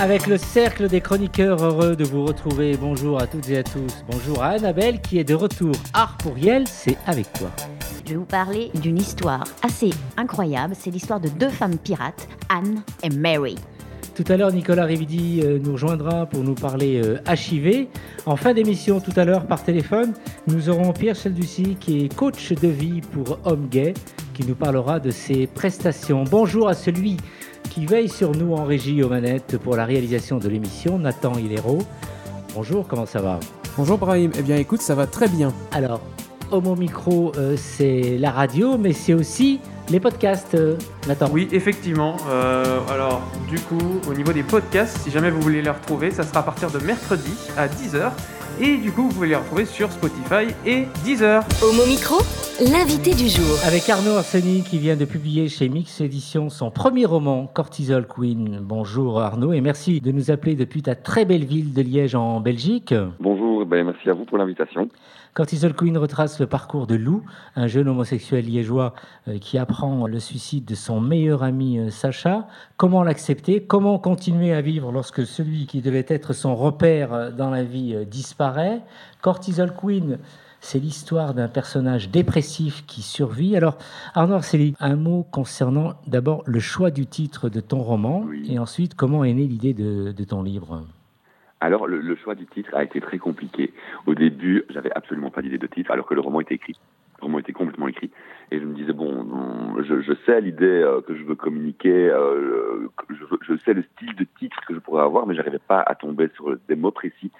Avec le cercle des chroniqueurs heureux de vous retrouver. Bonjour à toutes et à tous. Bonjour à Annabelle qui est de retour. Art pour Riel, c'est avec toi. Je vais vous parler d'une histoire assez incroyable. C'est l'histoire de deux femmes pirates, Anne et Mary. Tout à l'heure, Nicolas Rividi euh, nous rejoindra pour nous parler euh, HIV. En fin d'émission, tout à l'heure, par téléphone, nous aurons Pierre Chalducy, qui est coach de vie pour hommes gays, qui nous parlera de ses prestations. Bonjour à celui qui veille sur nous en régie aux manettes pour la réalisation de l'émission, Nathan Hilero. Bonjour, comment ça va? Bonjour Brahim, eh bien écoute, ça va très bien. Alors, Homo Micro, euh, c'est la radio, mais c'est aussi les podcasts, euh, Nathan. Oui, effectivement. Euh, alors, du coup, au niveau des podcasts, si jamais vous voulez les retrouver, ça sera à partir de mercredi à 10h. Et du coup, vous pouvez les retrouver sur Spotify et Deezer. Homo Micro, l'invité du jour. Avec Arnaud Arseni qui vient de publier chez Mix Éditions son premier roman, Cortisol Queen. Bonjour Arnaud et merci de nous appeler depuis ta très belle ville de Liège en Belgique. Bonjour, ben merci à vous pour l'invitation. Cortisol Queen retrace le parcours de Lou, un jeune homosexuel liégeois euh, qui apprend le suicide de son meilleur ami euh, Sacha. Comment l'accepter? Comment continuer à vivre lorsque celui qui devait être son repère euh, dans la vie disparaît? Cortisol Queen, c'est l'histoire d'un personnage dépressif qui survit. Alors, Arnaud Arceli, un mot concernant d'abord le choix du titre de ton roman Oui. et ensuite comment est née l'idée de, de ton livre? Alors, le, le choix du titre a été très compliqué. Au début, j'avais absolument pas d'idée de titre, alors que le roman était écrit. Le roman était complètement écrit. Et je me disais, bon, je, je sais l'idée euh, que je veux communiquer, euh, je, sais le style de titre que je pourrais avoir, mais j'arrivais pas à tomber sur des mots précis.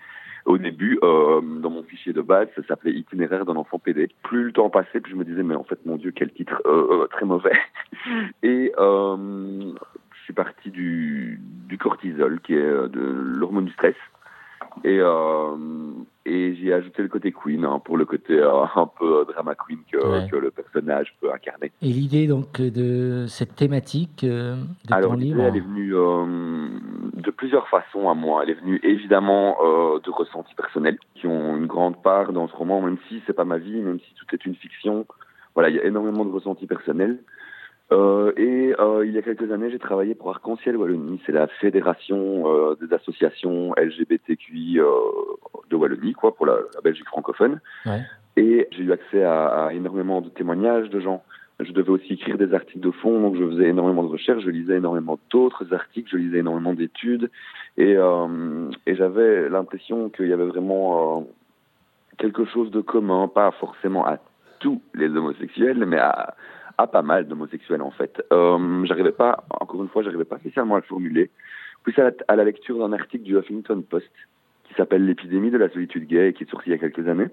Au début, euh, dans mon fichier de base, ça s'appelait Itinéraire d'un enfant PD. Plus le temps passait, plus je me disais, mais en fait, mon Dieu, quel titre très mauvais. Et euh, je suis parti du, du cortisol, qui est euh, de l'hormone du stress. Et, euh, et j'ai ajouté le côté queen, hein, pour le côté euh, un peu drama queen que, Ouais. que le personnage peut incarner. Et l'idée donc de cette thématique euh, de Alors, ton livre elle est venue de plusieurs façons à moi. Elle est venue évidemment de ressentis personnels qui ont une grande part dans ce roman, même si c'est pas ma vie, même si tout est une fiction. Voilà, il y a énormément de ressentis personnels. Euh, et euh, il y a quelques années, j'ai travaillé pour Arc-en-Ciel Wallonie. C'est la fédération euh, des associations LGBTQI de Wallonie, quoi, pour la, la Belgique francophone. Ouais. Et j'ai eu accès à, à énormément de témoignages de gens. Je devais aussi écrire des articles de fond, donc je faisais énormément de recherches, je lisais énormément d'autres articles, je lisais énormément d'études, et, et j'avais l'impression qu'il y avait vraiment quelque chose de commun, pas forcément à tous les homosexuels, mais à, à pas mal d'homosexuels en fait. Euh, j'arrivais pas, encore une fois, j'arrivais pas spécialement à le formuler. Puis à la, à la lecture d'un article du Huffington Post qui s'appelle L'épidémie de la solitude gay, qui est sorti il y a quelques années.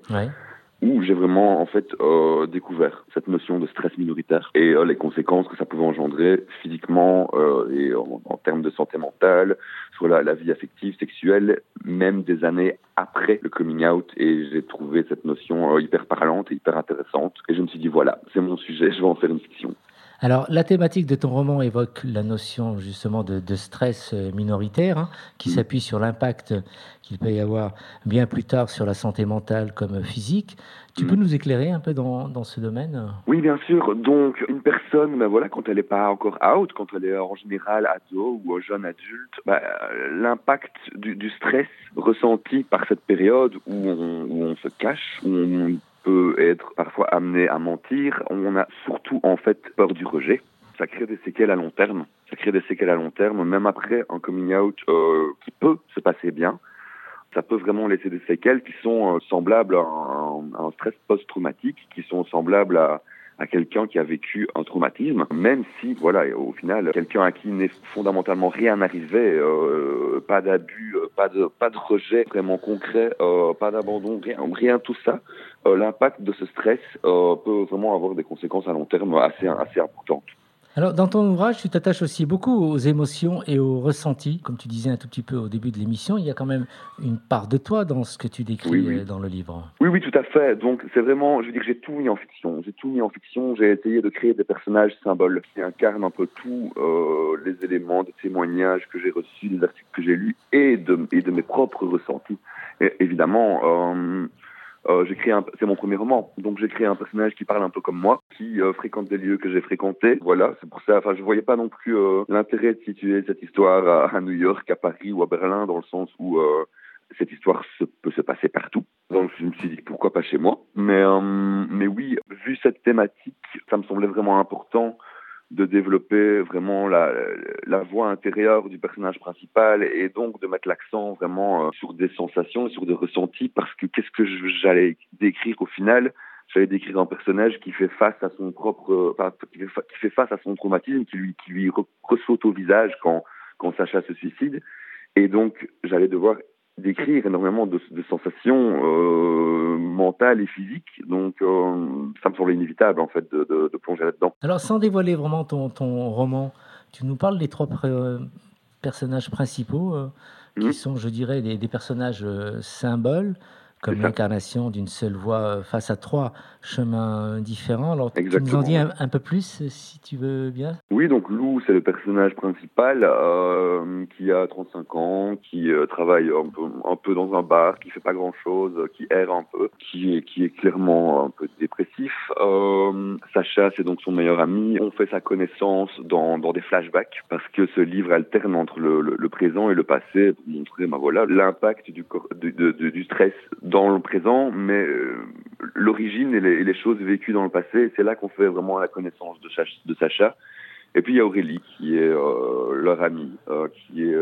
Où j'ai vraiment en fait euh, découvert cette notion de stress minoritaire et euh, les conséquences que ça pouvait engendrer physiquement euh, et en, en termes de santé mentale sur la, vie affective, sexuelle, même des années après le coming out. Et j'ai trouvé cette notion euh, hyper parlante et hyper intéressante. Et je me suis dit voilà, c'est mon sujet, je vais en faire une fiction. Alors, la thématique de ton roman évoque la notion justement de, de stress euh, minoritaire, hein, qui Mm. s'appuie sur l'impact qu'il peut y avoir bien plus tard sur la santé mentale comme physique. Tu Mm. peux nous éclairer un peu dans, dans ce domaine? Oui, bien sûr. Donc, une personne, ben voilà, quand elle n'est pas encore out, quand elle est en général ado ou jeune adulte, ben, euh, l'impact du, du stress ressenti par cette période où on, où on se cache, où on peut être parfois amené à mentir, on a surtout en fait peur du rejet. Ça crée des séquelles à long terme. Ça crée des séquelles à long terme, même après un coming out euh, qui peut se passer bien ça peut vraiment laisser des séquelles qui sont euh, semblables à un, stress post-traumatique, qui sont semblables à, à quelqu'un qui a vécu un traumatisme, même si, voilà, au final, quelqu'un à qui n'est fondamentalement rien arrivé, euh, pas d'abus, pas de, pas de rejet vraiment concret, pas d'abandon, rien, rien tout ça, l'impact de ce stress euh, peut vraiment avoir des conséquences à long terme assez, assez importantes. Alors, dans ton ouvrage, tu t'attaches aussi beaucoup aux émotions et aux ressentis. Comme tu disais un tout petit peu au début de l'émission, il y a quand même une part de toi dans ce que tu décris euh, dans le livre. Oui, oui, tout à fait. Donc, c'est vraiment, je veux dire, j'ai tout mis en fiction. J'ai tout mis en fiction. J'ai essayé de créer des personnages symboles qui incarnent un peu tous euh, les éléments de témoignages que j'ai reçus, des articles que j'ai lus et de, et de mes propres ressentis. Et, évidemment, euh, euh, j'ai créé un, c'est mon premier roman, donc j'ai créé un personnage qui parle un peu comme moi, qui euh, fréquente des lieux que j'ai fréquentés. Voilà, c'est pour ça. Enfin, je voyais pas non plus euh, l'intérêt de situer cette histoire à, New York, à Paris ou à Berlin, dans le sens où euh, cette histoire peut se passer partout. Donc je me suis dit pourquoi pas chez moi? Mais mais oui, vu cette thématique, ça me semblait vraiment important de développer vraiment la, la voix intérieure du personnage principal et donc de mettre l'accent vraiment euh, sur des sensations, sur des ressentis, parce que qu'est-ce que j'allais décrire au final? J'allais décrire un personnage qui fait face à son propre, enfin, qui fait face à son traumatisme, qui lui, qui lui ressaute au visage quand, quand Sacha se suicide. Et donc, j'allais devoir décrire énormément de, de sensations euh, mentales et physiques. Donc, euh, ça me semblait inévitable, en fait, de, de, de plonger là-dedans. Alors, sans dévoiler vraiment ton, ton, roman, tu nous parles des trois euh, personnages principaux, qui mmh. sont, je dirais, des, des personnages symboles comme l'incarnation d'une seule voie face à trois chemins différents. Alors, Exactement. tu nous en dis un, un, peu plus, si tu veux bien? Oui, donc Lou, c'est le personnage principal euh, qui a 35 ans, qui euh, travaille un peu, un peu, dans un bar, qui fait pas grand-chose, qui erre un peu, qui est, qui est clairement un peu dépressif. Euh, Sacha, c'est donc son meilleur ami. On fait sa connaissance dans, dans des flashbacks parce que ce livre alterne entre le, le, le présent et le passé pour montrer ben voilà, l'impact du, du, du, du stress dans le présent, mais euh, l'origine et, et, les choses vécues dans le passé. C'est là qu'on fait vraiment la connaissance de, de, Sacha. Et puis il y a Aurélie qui est euh, leur amie, euh, qui est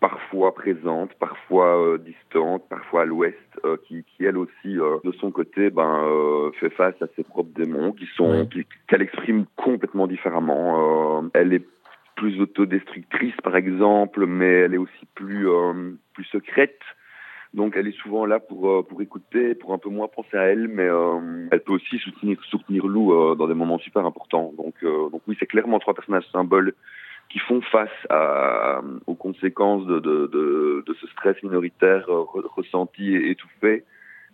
parfois présente, parfois euh, distante, parfois à l'ouest, qui, qui, elle aussi de son côté ben fait face à ses propres démons, qui sont qu'elle qu exprime complètement différemment. elle est plus autodestructrice par exemple, mais elle est aussi plus plus secrète. Donc elle est souvent là pour euh, pour écouter, pour un peu moins penser à elle, mais euh, elle peut aussi soutenir soutenir Lou euh, dans des moments super importants. Donc euh, donc oui, c'est clairement trois personnages symboles qui font face à, aux conséquences de, de, de, de ce stress minoritaire ressenti et étouffé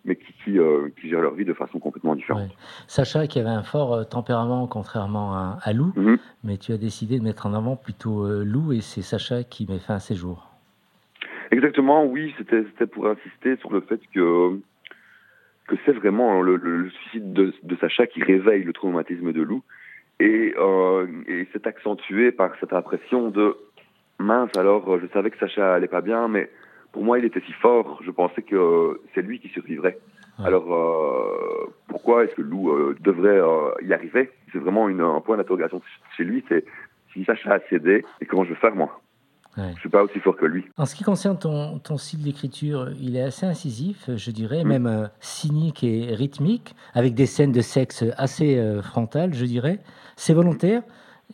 mais qui, qui, euh, qui, gèrent leur vie de façon complètement différente. Ouais. Sacha qui avait un fort tempérament contrairement à, à Lou, mm -hmm. mais tu as décidé de mettre en avant plutôt euh, Lou et c'est Sacha qui met fin à ses jours. Exactement, oui, c'était pour insister sur le fait que que c'est vraiment le, le, suicide de, de, Sacha qui réveille le traumatisme de Lou et, euh, et c'est accentué par cette impression de mince alors je savais que Sacha allait pas bien mais pour moi il était si fort je pensais que c'est lui qui survivrait. Ouais. alors euh, pourquoi est-ce que Lou euh, devrait euh, y arriver? C'est vraiment une, un point d'interrogation chez lui c'est si Sacha a cédé et comment je vais faire moi? Ouais. Je suis pas aussi fort que lui. En ce qui concerne ton, ton style d'écriture, il est assez incisif, je dirais, mmh. même euh, cynique et rythmique, avec des scènes de sexe assez euh, frontales, je dirais. C'est volontaire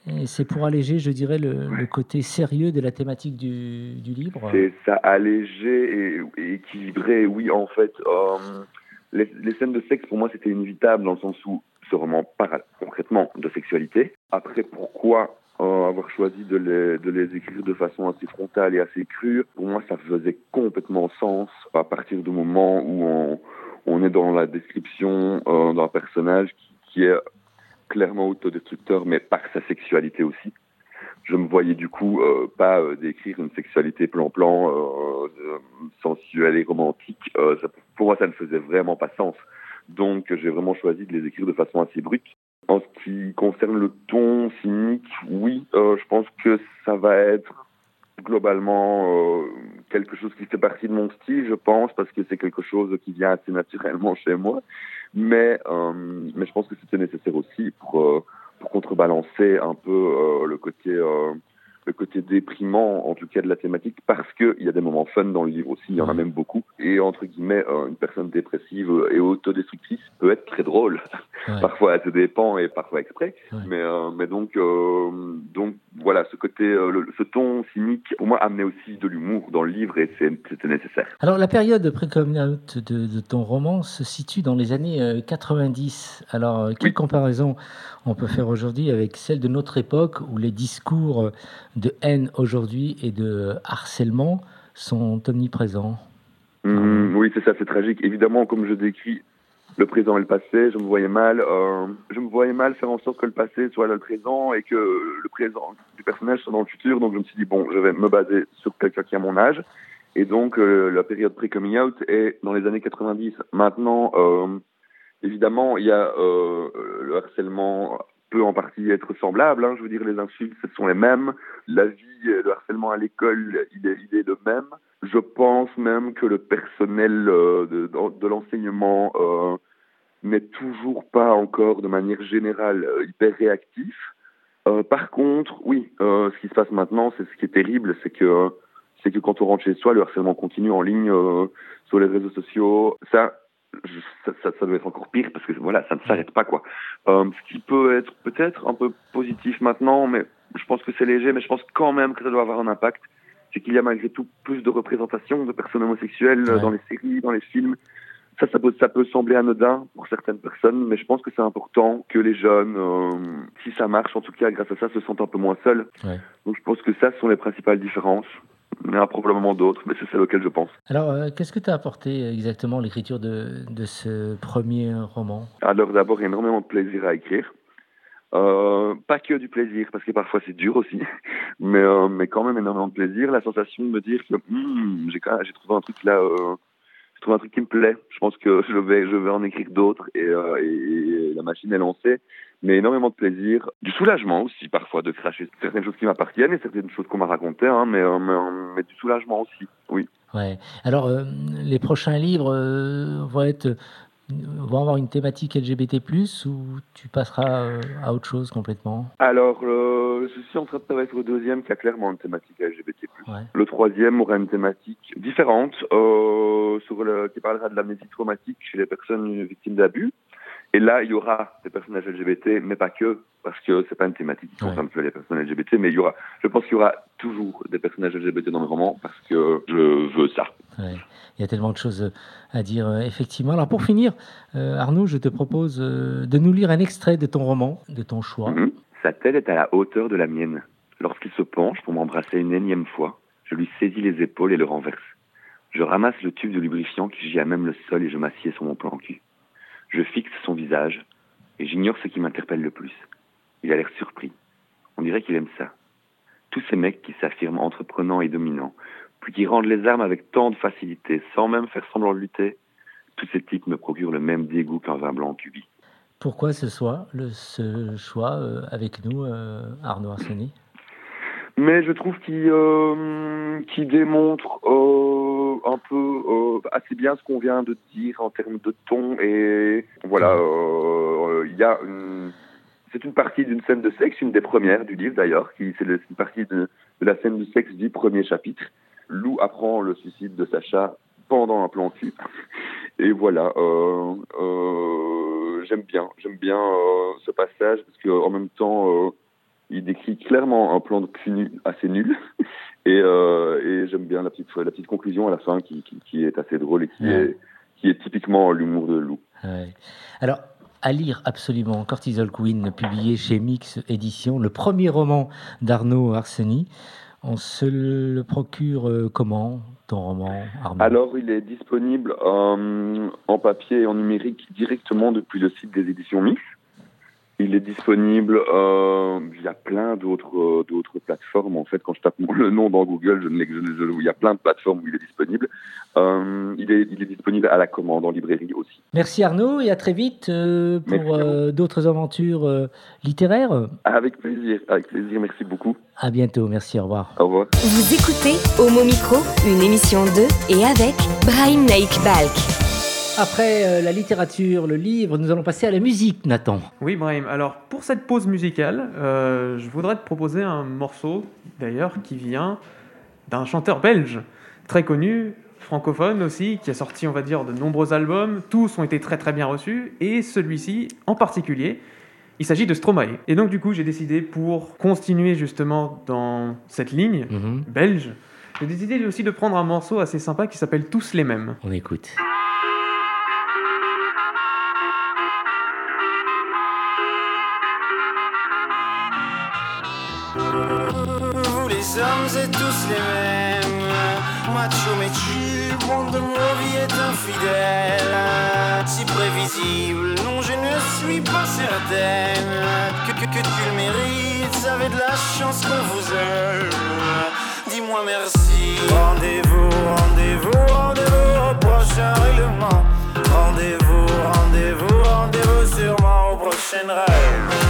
et c'est pour alléger, je dirais, le, ouais. le, côté sérieux de la thématique du, du livre. C'est ça, alléger et, et, équilibrer, oui, en fait. Euh, les, les, scènes de sexe, pour moi, c'était inévitable dans le sens où ce roman parle concrètement de sexualité. Après, pourquoi avoir choisi de les, de les écrire de façon assez frontale et assez crue, pour moi, ça faisait complètement sens à partir du moment où on, on est dans la description euh, d'un personnage qui, qui, est clairement autodestructeur, mais par sa sexualité aussi. Je me voyais du coup euh, pas euh, décrire une sexualité plan-plan, euh, sensuelle et romantique. Euh, ça, pour moi, ça ne faisait vraiment pas sens. Donc, j'ai vraiment choisi de les écrire de façon assez brute. En ce qui concerne le ton cynique, oui, euh, je pense que ça va être globalement euh, quelque chose qui fait partie de mon style, je pense, parce que c'est quelque chose qui vient assez naturellement chez moi. Mais, euh, je pense que c'était nécessaire aussi pour, contrebalancer un peu le côté le côté déprimant, en tout cas de la thématique, parce qu'il y a des moments fun dans le livre aussi, il y en a même beaucoup. Et entre guillemets, euh, une personne dépressive et autodestructrice peut être très drôle. parfois, elle se dépend et parfois exprès. Mais, euh, mais donc, euh, donc voilà, ce côté, ce ton cynique, pour moi, amenait aussi de l'humour dans le livre et c'était nécessaire. Alors, la période pré-coming out de, de, ton roman se situe dans les années 90. Alors, quelle comparaison on peut faire aujourd'hui avec celle de notre époque où les discours de haine aujourd'hui et de harcèlement sont omniprésents. Mmh, oui, c'est ça, c'est tragique. Évidemment, comme je décris le présent et le passé, je me voyais mal, euh, je me voyais mal faire en sorte que le passé soit le présent et que le présent du personnage soit dans le futur. Donc je me suis dit bon, je vais me baser sur quelqu'un qui a mon âge. Et donc euh, la période pré-coming out est dans les années 90. Maintenant, euh, évidemment, il y a le harcèlement peut en partie être semblable. Hein. Je veux dire, les insultes, ce sont les mêmes. La vie, le harcèlement à l'école, il est, il est même. Je pense même que le personnel euh, de, l'enseignement euh, n'est toujours pas encore, de manière générale, euh, hyper réactif. Euh, par contre, oui, euh, ce qui se passe maintenant, c'est ce qui est terrible, c'est que c'est que quand on rentre chez soi, le harcèlement continue en ligne sur les réseaux sociaux. Ça, ça, ça, ça, doit être encore pire parce que voilà, ça ne s'arrête pas quoi. Euh, ce qui peut être peut-être un peu positif maintenant, mais je pense que c'est léger, mais je pense quand même que ça doit avoir un impact. C'est qu'il y a malgré tout plus de représentation de personnes homosexuelles dans les séries, dans les films. Ça, ça peut, ça peut sembler anodin pour certaines personnes, mais je pense que c'est important que les jeunes, euh, si ça marche, en tout cas grâce à ça, se sentent un peu moins seuls. Ouais. Donc je pense que ça, ce sont les principales différences. Il y en a probablement d'autres, mais c'est celle auquel je pense. Alors, euh, qu'est-ce que tu as apporté exactement l'écriture de, de ce premier roman? Alors, d'abord, énormément de plaisir à écrire. Euh, pas que du plaisir, parce que parfois c'est dur aussi, mais, euh, mais quand même énormément de plaisir. La sensation de me dire que hmm, j'ai trouvé un truc là, euh, j'ai trouvé un truc qui me plaît. Je pense que je vais, je vais en écrire d'autres euh, et, et, la machine est lancée mais énormément de plaisir, du soulagement aussi parfois de cracher certaines choses qui m'appartiennent et certaines choses qu'on m'a racontées, hein, mais, euh, mais, mais, du soulagement aussi, oui. Ouais. Alors, euh, les prochains livres euh, vont être vont avoir une thématique LGBT+, ou tu passeras euh, à autre chose complètement? Alors, euh, je suis en train de travailler sur le deuxième qui a clairement une thématique LGBT+. Ouais. Le troisième aura une thématique différente, euh, sur le, qui parlera de l'amnésie traumatique chez les personnes victimes d'abus. Et là, il y aura des personnages LGBT, mais pas que, parce que c'est pas une thématique qui concerne que les personnes LGBT, mais il y aura, je pense qu'il y aura toujours des personnages LGBT dans le roman, parce que je veux ça. Ouais. Il y a tellement de choses à dire, euh, effectivement. Alors pour finir, euh, Arnaud, je te propose euh, de nous lire un extrait de ton roman, de ton choix. Mm -hmm. Sa tête est à la hauteur de la mienne. Lorsqu'il se penche pour m'embrasser une énième fois, je lui saisis les épaules et le renverse. Je ramasse le tube de lubrifiant qui gît à même le sol et je m'assieds sur mon plan cul. Je fixe son visage et j'ignore ce qui m'interpelle le plus. Il a l'air surpris. On dirait qu'il aime ça. Tous ces mecs qui s'affirment entreprenants et dominants, puis qui rendent les armes avec tant de facilité, sans même faire semblant de lutter, tous ces types me procurent le même dégoût qu'un vin blanc cubi. Pourquoi ce choix, le, ce choix euh, avec nous, euh, Arnaud Arseny? Mais je trouve qu'il euh, qu démontre euh, un peu euh, assez bien ce qu'on vient de dire en termes de ton et voilà il y a une, c'est une partie d'une scène de sexe une des premières du livre d'ailleurs qui c'est une partie de, de, la scène de sexe du premier chapitre. Lou apprend le suicide de Sacha pendant un plan cul. Et voilà j'aime bien j'aime bien ce passage parce que en même temps il décrit clairement un plan de cul assez nul. Et, euh, et j'aime bien la petite, la petite conclusion à la fin qui, qui, qui est assez drôle et qui, ouais. est, qui est typiquement l'humour de Lou. Ouais. Alors, à lire absolument Cortisol Queen, publié chez Mix Édition, le premier roman d'Arnaud Arseny. On se le procure euh, comment, ton roman, Arnaud? Alors, il est disponible euh, en papier et en numérique directement depuis le site des éditions Mix. Il est disponible euh, via plein d'autres euh, d'autres plateformes. En fait, quand je tape le nom dans Google, je ne je, il y a plein de plateformes où il est disponible. Euh, il, est, il est disponible à la commande en librairie aussi. Merci Arnaud et à très vite euh, pour euh, d'autres aventures euh, littéraires. Avec plaisir, avec plaisir. Merci beaucoup. À bientôt. Merci. Au revoir. Au revoir. Vous écoutez Homo Micro, une émission de et avec Brahim Naik Balk. Après euh, la littérature, le livre, nous allons passer à la musique, Nathan. Oui, Brahim. Alors, pour cette pause musicale, euh, je voudrais te proposer un morceau, d'ailleurs, qui vient d'un chanteur belge, très connu, francophone aussi, qui a sorti, on va dire, de nombreux albums. Tous ont été très très bien reçus, et celui-ci en particulier. Il s'agit de Stromae. Et donc, du coup, j'ai décidé, pour continuer justement dans cette ligne Mhm. belge, j'ai décidé aussi de prendre un morceau assez sympa qui s'appelle Tous les mêmes. On écoute. Êtes tous les mêmes. Macho mais tu, monde de vie est infidèle. Si prévisible, non je ne suis pas certaine. Que, que, tu le mérites, vous avez de la chance qu'on vous aime. Dis-moi merci. Rendez-vous, rendez-vous, rendez-vous au prochain règlement. Rendez-vous, rendez-vous, rendez-vous sûrement au prochain rêve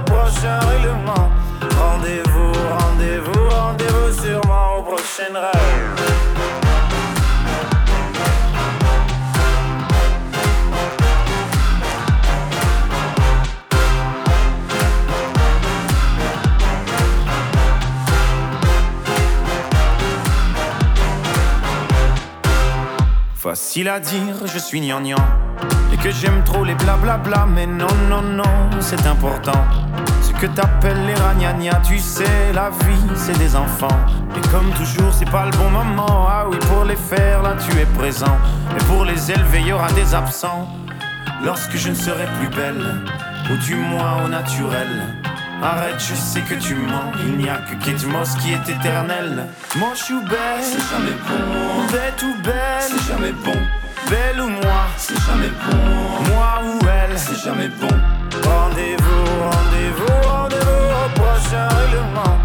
prochain règlement. Rendez-vous, rendez-vous, rendez-vous sûrement au prochain rêve Facile à dire, je suis gnangnan que j'aime trop les blablabla Mais non, non, non, c'est important Ce que t'appelles les ragnagnas Tu sais, la vie, c'est des enfants Et comme toujours, c'est pas le bon moment Ah oui, pour les faire, là, tu es présent Et pour les élever, y aura des absents Lorsque je ne serai plus belle Ou du moins au naturel Arrête, je sais que tu mens. Il n'y a que Kate Moss qui est éternel. Moche ou belle, c'est jamais bon. Bête ou belle, c'est jamais bon. Belle ou moi, c'est jamais bon. Moi ou elle, c'est jamais bon. Rendez-vous, rendez-vous, rendez-vous au prochain règlement.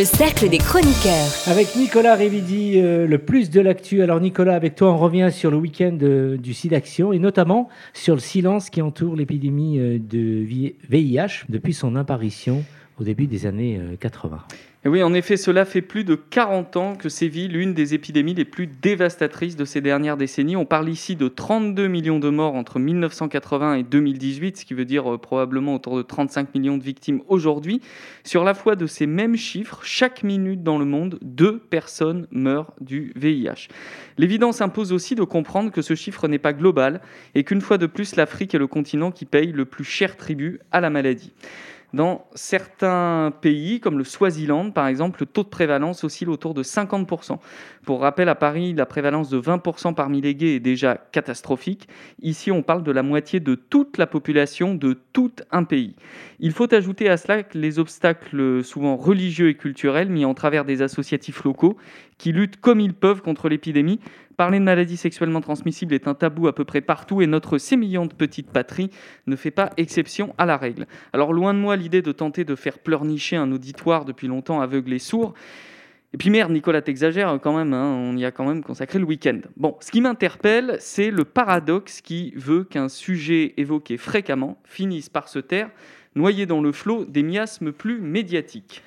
Le cercle des chroniqueurs. Avec Nicolas Révidi, euh, le plus de l'actu. Alors Nicolas, avec toi, on revient sur le week-end euh, du SIDAction et notamment sur le silence qui entoure l'épidémie euh, de vi- VIH depuis son apparition au début des années euh, 80. Et oui, en effet, cela fait plus de 40 ans que sévit l'une des épidémies les plus dévastatrices de ces dernières décennies. On parle ici de 32 millions de morts entre 1980 et 2018, ce qui veut dire euh, probablement autour de 35 millions de victimes aujourd'hui. Sur la foi de ces mêmes chiffres, chaque minute dans le monde, deux personnes meurent du VIH. L'évidence impose aussi de comprendre que ce chiffre n'est pas global et qu'une fois de plus, l'Afrique est le continent qui paye le plus cher tribut à la maladie. Dans certains pays, comme le Swaziland par exemple, le taux de prévalence oscille autour de 50%. Pour rappel, à Paris, la prévalence de 20% parmi les gays est déjà catastrophique. Ici, on parle de la moitié de toute la population de tout un pays. Il faut ajouter à cela les obstacles souvent religieux et culturels mis en travers des associatifs locaux qui luttent comme ils peuvent contre l'épidémie. Parler de maladies sexuellement transmissibles est un tabou à peu près partout et notre sémillante petite patrie ne fait pas exception à la règle. Alors loin de moi l'idée de tenter de faire pleurnicher un auditoire depuis longtemps aveugle et sourd. Et puis merde, Nicolas, t'exagères quand même, hein, on y a quand même consacré le week-end. Bon, ce qui m'interpelle, c'est le paradoxe qui veut qu'un sujet évoqué fréquemment finisse par se taire, noyé dans le flot des miasmes plus médiatiques.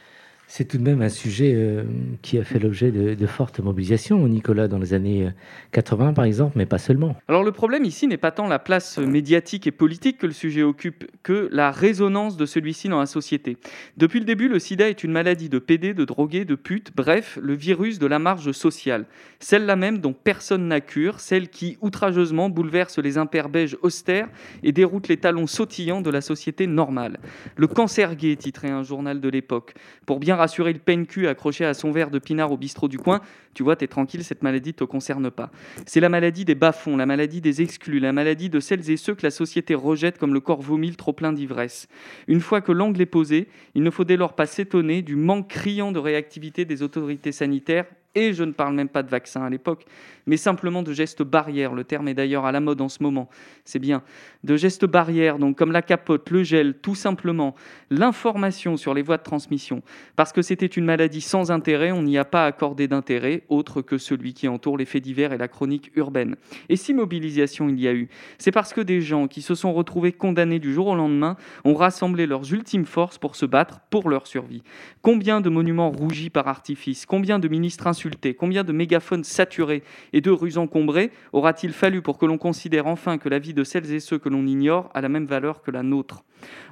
C'est tout de même un sujet euh, qui a fait l'objet de, fortes mobilisations, Nicolas, dans les années 80 euh, par exemple, mais pas seulement. Alors le problème ici n'est pas tant la place médiatique et politique que le sujet occupe, que la résonance de celui-ci dans la société. Depuis le début, le sida est une maladie de PD, de drogués, de putes, bref, le virus de la marge sociale. Celle-là même dont personne n'a cure, celle qui outrageusement bouleverse les imperbèges austères et déroute les talons sautillants de la société normale. Le cancer gay, titrait un journal de l'époque. Pour bien rassurer le peine cul accroché à son verre de pinard au bistrot du coin, tu vois, t'es tranquille, cette maladie ne te concerne pas. C'est la maladie des bas-fonds, la maladie des exclus, la maladie de celles et ceux que la société rejette comme le corps vomile trop plein d'ivresse. Une fois que l'angle est posé, il ne faut dès lors pas s'étonner du manque criant de réactivité des autorités sanitaires et je ne parle même pas de vaccins à l'époque, mais simplement de gestes barrières. Le terme est d'ailleurs à la mode en ce moment, c'est bien. De gestes barrières, donc comme la capote, le gel, tout simplement l'information sur les voies de transmission. Parce que c'était une maladie sans intérêt, on n'y a pas accordé d'intérêt autre que celui qui entoure les faits divers et la chronique urbaine. Et si mobilisation il y a eu, c'est parce que des gens qui se sont retrouvés condamnés du jour au lendemain ont rassemblé leurs ultimes forces pour se battre pour leur survie. Combien de monuments rougis par artifice, combien de ministres insultés, combien de mégaphones saturés et de rues encombrées aura-t-il fallu pour que l'on considère enfin que la vie de celles et ceux que l'on ignore a la même valeur que la nôtre?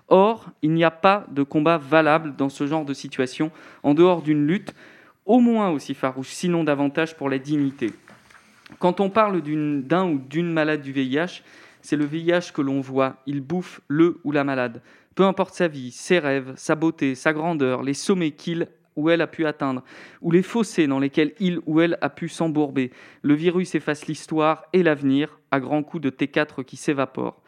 Or, il n'y a pas de combat valable dans ce genre de situation, en dehors d'une lutte au moins aussi farouche, sinon davantage pour la dignité. Quand on parle d'un ou d'une malade du VIH, c'est le VIH que l'on voit, il bouffe le ou la malade. Peu importe sa vie, ses rêves, sa beauté, sa grandeur, les sommets qu'il ou elle a pu atteindre, ou les fossés dans lesquels il ou elle a pu s'embourber. Le virus efface l'histoire et l'avenir à grands coups de T4 qui s'évaporent.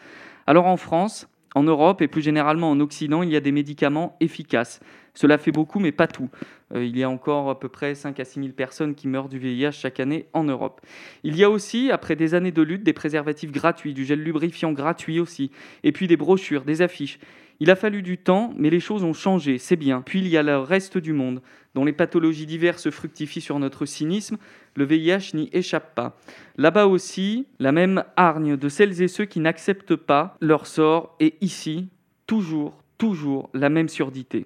Alors en France, en Europe et plus généralement en Occident, il y a des médicaments efficaces. Cela fait beaucoup, mais pas tout. Euh, il y a encore à peu près 5 à 6 000 personnes qui meurent du VIH chaque année en Europe. Il y a aussi, après des années de lutte, des préservatifs gratuits, du gel lubrifiant gratuit aussi, et puis des brochures, des affiches. Il a fallu du temps, mais les choses ont changé, c'est bien. Puis il y a le reste du monde, dont les pathologies diverses fructifient sur notre cynisme, le VIH n'y échappe pas. Là-bas aussi, la même hargne de celles et ceux qui n'acceptent pas leur sort est ici, toujours, toujours la même surdité.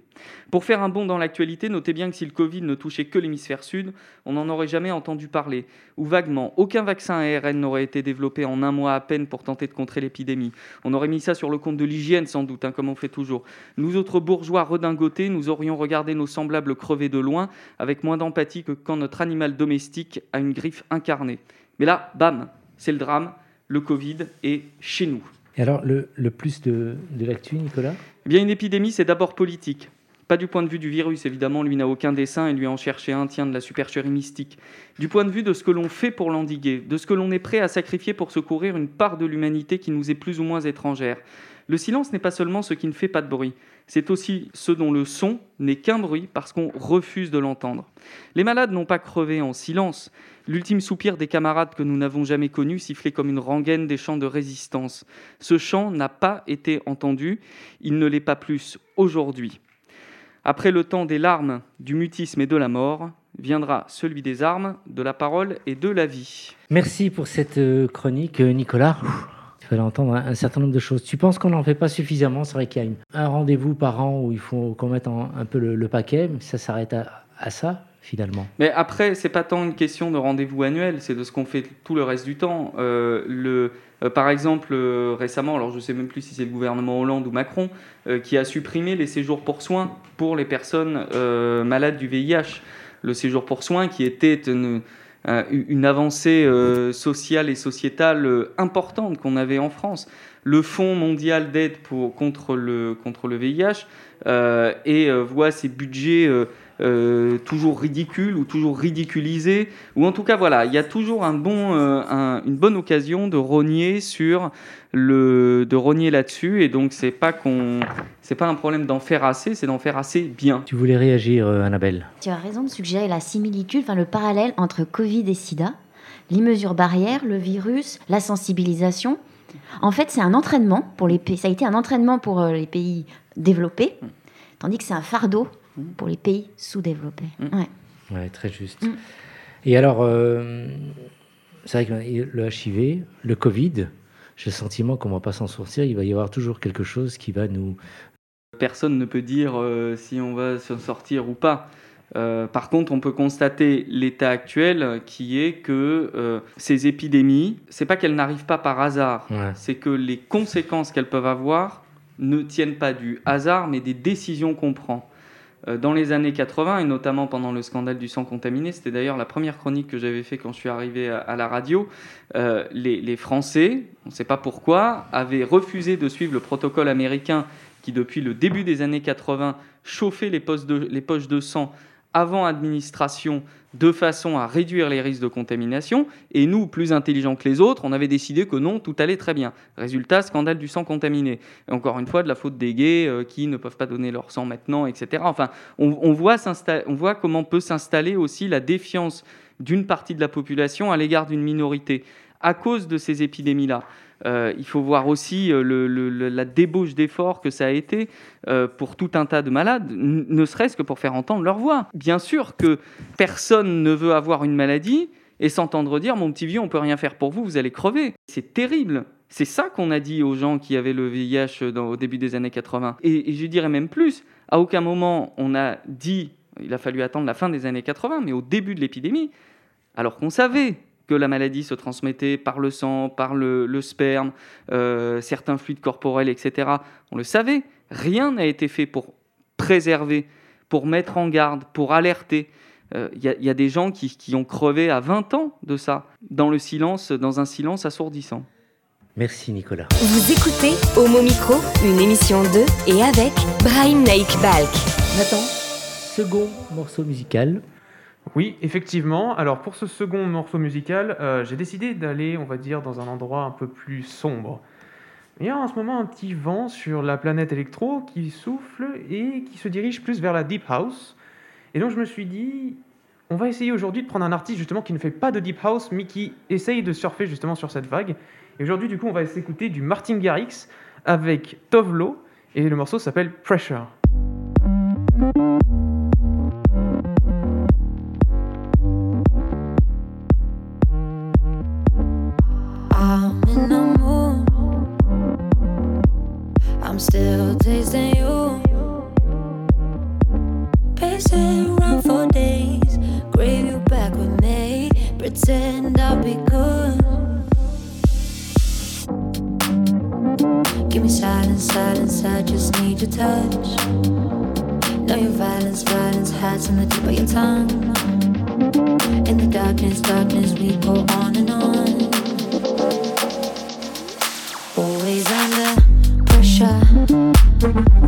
Pour faire un bond dans l'actualité, notez bien que si le Covid ne touchait que l'hémisphère sud, on n'en aurait jamais entendu parler, ou vaguement. Aucun vaccin ARN n'aurait été développé en un mois à peine pour tenter de contrer l'épidémie. On aurait mis ça sur le compte de l'hygiène sans doute, hein, comme on fait toujours. Nous autres bourgeois redingotés, nous aurions regardé nos semblables crever de loin, avec moins d'empathie que quand notre animal domestique a une griffe incarnée. Mais là, bam, c'est le drame, le Covid est chez nous. Et alors, le, plus de, de l'actu, Nicolas? Eh bien, une épidémie, c'est d'abord politique. Pas du point de vue du virus, évidemment, lui n'a aucun dessin et lui en chercher un tient de la supercherie mystique. Du point de vue de ce que l'on fait pour l'endiguer, de ce que l'on est prêt à sacrifier pour secourir une part de l'humanité qui nous est plus ou moins étrangère. Le silence n'est pas seulement ce qui ne fait pas de bruit, c'est aussi ce dont le son n'est qu'un bruit parce qu'on refuse de l'entendre. Les malades n'ont pas crevé en silence. L'ultime soupir des camarades que nous n'avons jamais connus sifflait comme une rengaine des chants de résistance. Ce chant n'a pas été entendu, il ne l'est pas plus aujourd'hui. Après le temps des larmes, du mutisme et de la mort, viendra celui des armes, de la parole et de la vie. Merci pour cette euh, chronique, euh, Nicolas. Il fallait entendre un certain nombre de choses. Tu penses qu'on n'en fait pas suffisamment? C'est vrai un rendez-vous par an où il faut qu'on mette un peu le, paquet, mais ça s'arrête à, ça Mais après, c'est pas tant une question de rendez-vous annuel, c'est de ce qu'on fait tout le reste du temps. Euh, euh, par exemple, euh, récemment, alors je sais même plus si c'est le gouvernement Hollande ou Macron, qui a supprimé les séjours pour soins pour les personnes malades du VIH. Le séjour pour soins qui était une, une avancée sociale et sociétale importante qu'on avait en France. Le Fonds mondial d'aide contre le, contre le VIH et voit ses budgets euh, toujours ridicule ou toujours ridiculisé, ou en tout cas voilà, il y a toujours un bon, euh, une bonne occasion de rogner sur le, de rogner là-dessus, et donc c'est pas qu'on, c'est pas un problème d'en faire assez, c'est d'en faire assez bien. Tu voulais réagir, euh, Annabelle Tu as raison de suggérer la similitude, enfin le parallèle entre Covid et SIDA, les mesures barrières, le virus, la sensibilisation. En fait, c'est un entraînement pour les pays. Ça a été un entraînement pour les pays développés, tandis que c'est un fardeau pour les pays sous-développés. Mm. Ouais. très juste. Mm. Et alors, euh, c'est vrai que le HIV, le Covid, j'ai le sentiment qu'on ne va pas s'en sortir. Il va y avoir toujours quelque chose qui va nous. Personne ne peut dire euh, si on va s'en sortir ou pas. Euh, par contre, on peut constater l'état actuel qui est que ces épidémies, c'est pas qu'elles n'arrivent pas par hasard, c'est que les conséquences qu'elles peuvent avoir ne tiennent pas du hasard, mais des décisions qu'on prend. Euh, dans les années 80 et notamment pendant le scandale du sang contaminé, c'était d'ailleurs la première chronique que j'avais fait quand je suis arrivé à, la radio, euh, les, Français, on ne sait pas pourquoi, avaient refusé de suivre le protocole américain qui depuis le début des années 80 chauffait les, les poches de sang avant administration de façon à réduire les risques de contamination. Et nous, plus intelligents que les autres, on avait décidé que non, tout allait très bien. Résultat, scandale du sang contaminé. Et encore une fois, de la faute des gays euh, qui ne peuvent pas donner leur sang maintenant, etc. Enfin, on, on voit comment peut s'installer aussi la défiance d'une partie de la population à l'égard d'une minorité à cause de ces épidémies-là. Euh, il faut voir aussi euh, la débauche d'efforts que ça a été euh, pour tout un tas de malades, ne serait-ce que pour faire entendre leur voix. Bien sûr que personne ne veut avoir une maladie et s'entendre dire mon petit vieux, on peut rien faire pour vous, vous allez crever. C'est terrible. C'est ça qu'on a dit aux gens qui avaient le VIH au début des années 80. Et, et je dirais même plus, à aucun moment on a dit, il a fallu attendre la fin des années 80, mais au début de l'épidémie, alors qu'on savait que la maladie se transmettait par le sang, par le, sperme, euh, certains fluides corporels, etc. On le savait. Rien n'a été fait pour préserver, pour mettre en garde, pour alerter. Il euh, y, a des gens qui, qui, ont crevé à 20 ans de ça, dans le silence, dans un silence assourdissant. Merci Nicolas. Vous écoutez Homo Micro, une émission de et avec Brian Naik Balk. Nathan, second morceau musical. Oui, effectivement. Alors pour ce second morceau musical, euh, j'ai décidé d'aller, on va dire, dans un endroit un peu plus sombre. Il y a en ce moment un petit vent sur la planète électro qui souffle et qui se dirige plus vers la deep house. Et donc je me suis dit, on va essayer aujourd'hui de prendre un artiste justement qui ne fait pas de deep house, mais qui essaye de surfer justement sur cette vague. Et aujourd'hui, du coup, on va s'écouter du Martin Garrix avec Tovlo, et le morceau s'appelle Pressure. I'm still tasting you. Pacing around for days, crave you back with me. Pretend I'll be good. Give me silence, silence, I just need your touch. Know your violence, violence hides on the tip of your tongue. In the darkness, darkness, we go on and on.